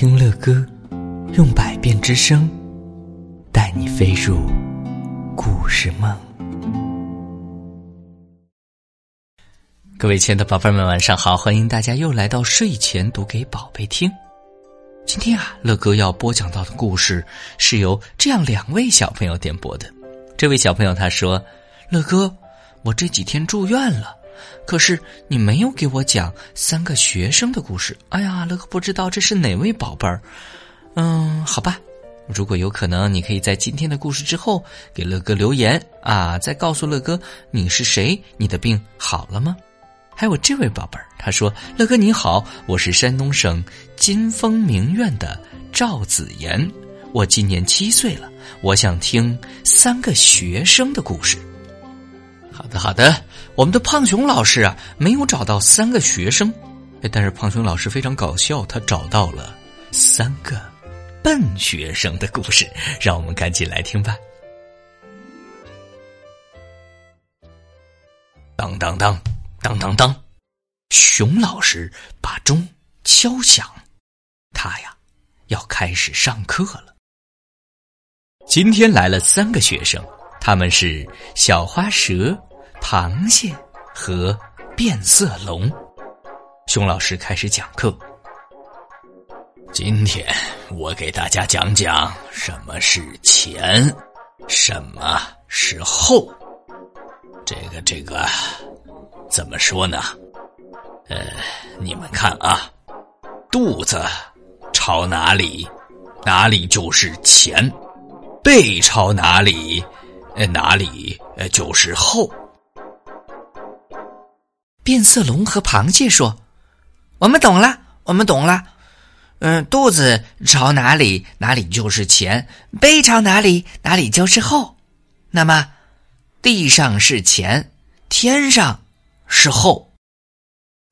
听乐歌，用百变之声，带你飞入故事梦。各位亲爱的宝贝们，晚上好！欢迎大家又来到睡前读给宝贝听。今天啊，乐哥要播讲到的故事是由这样两位小朋友点播的。这位小朋友他说：“乐哥，我这几天住院了。”可是你没有给我讲三个学生的故事。哎呀，乐哥不知道这是哪位宝贝儿。嗯，好吧，如果有可能，你可以在今天的故事之后给乐哥留言啊，再告诉乐哥你是谁，你的病好了吗？还有这位宝贝儿，他说：“乐哥你好，我是山东省金丰名苑的赵子妍，我今年七岁了，我想听三个学生的故事。”好的，好的。我们的胖熊老师啊，没有找到三个学生，但是胖熊老师非常搞笑，他找到了三个笨学生的故事，让我们赶紧来听吧。当当当当当当，熊老师把钟敲响，他呀要开始上课了。今天来了三个学生，他们是小花蛇。螃蟹和变色龙，熊老师开始讲课。今天我给大家讲讲什么是前，什么是后。这个这个怎么说呢？呃，你们看啊，肚子朝哪里，哪里就是前；背朝哪里，哪里就是后。变色龙和螃蟹说：“我们懂了，我们懂了。嗯，肚子朝哪里，哪里就是前；背朝哪里，哪里就是后。那么，地上是前，天上是后。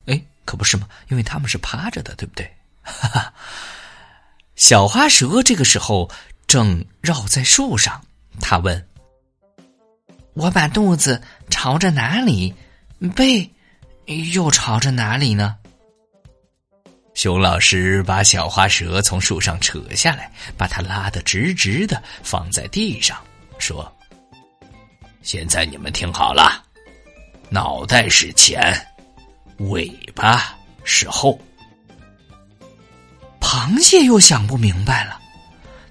哎，可不是吗？因为他们是趴着的，对不对？”哈哈。小花蛇这个时候正绕在树上，他问：“我把肚子朝着哪里？背？”又朝着哪里呢？熊老师把小花蛇从树上扯下来，把它拉得直直的放在地上，说：“现在你们听好了，脑袋是前，尾巴是后。”螃蟹又想不明白了，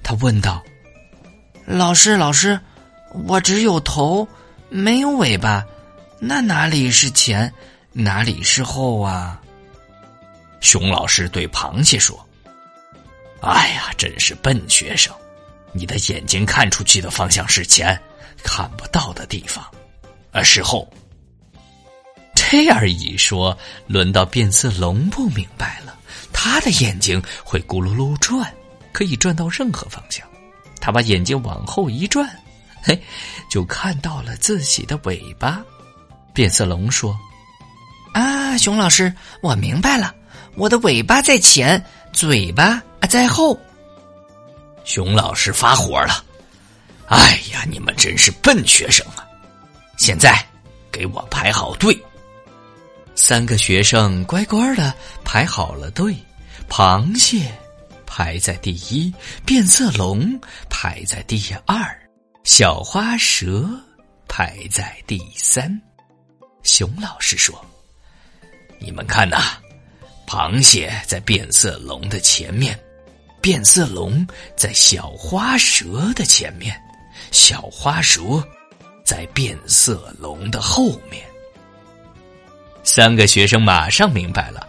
他问道：“老师，老师，我只有头，没有尾巴，那哪里是前？”哪里是后啊？熊老师对螃蟹说：“哎呀，真是笨学生！你的眼睛看出去的方向是前，看不到的地方，而是后。”这样一说，轮到变色龙不明白了。他的眼睛会咕噜噜转，可以转到任何方向。他把眼睛往后一转，嘿，就看到了自己的尾巴。变色龙说。啊，熊老师，我明白了，我的尾巴在前，嘴巴在后。熊老师发火了，哎呀，你们真是笨学生啊！现在给我排好队。三个学生乖乖的排好了队，螃蟹排在第一，变色龙排在第二，小花蛇排在第三。熊老师说。你们看呐，螃蟹在变色龙的前面，变色龙在小花蛇的前面，小花蛇在变色龙的后面。三个学生马上明白了，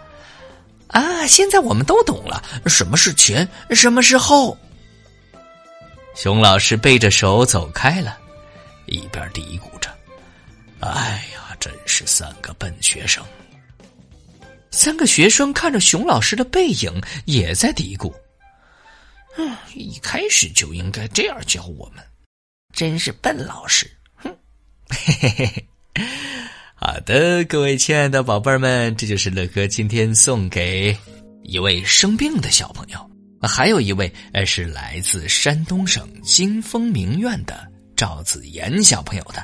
啊，现在我们都懂了，什么是前，什么是后。熊老师背着手走开了，一边嘀咕着：“哎呀，真是三个笨学生。”三个学生看着熊老师的背影，也在嘀咕：“嗯，一开始就应该这样教我们，真是笨老师。”哼，嘿嘿嘿嘿。好的，各位亲爱的宝贝儿们，这就是乐哥今天送给一位生病的小朋友，还有一位呃是来自山东省金丰名苑的赵子妍小朋友的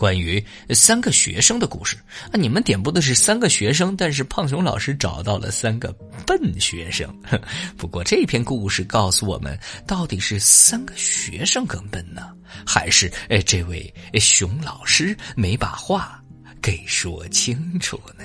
关于三个学生的故事啊！你们点播的是三个学生，但是胖熊老师找到了三个笨学生。不过这篇故事告诉我们，到底是三个学生更笨呢，还是哎这位熊老师没把话给说清楚呢？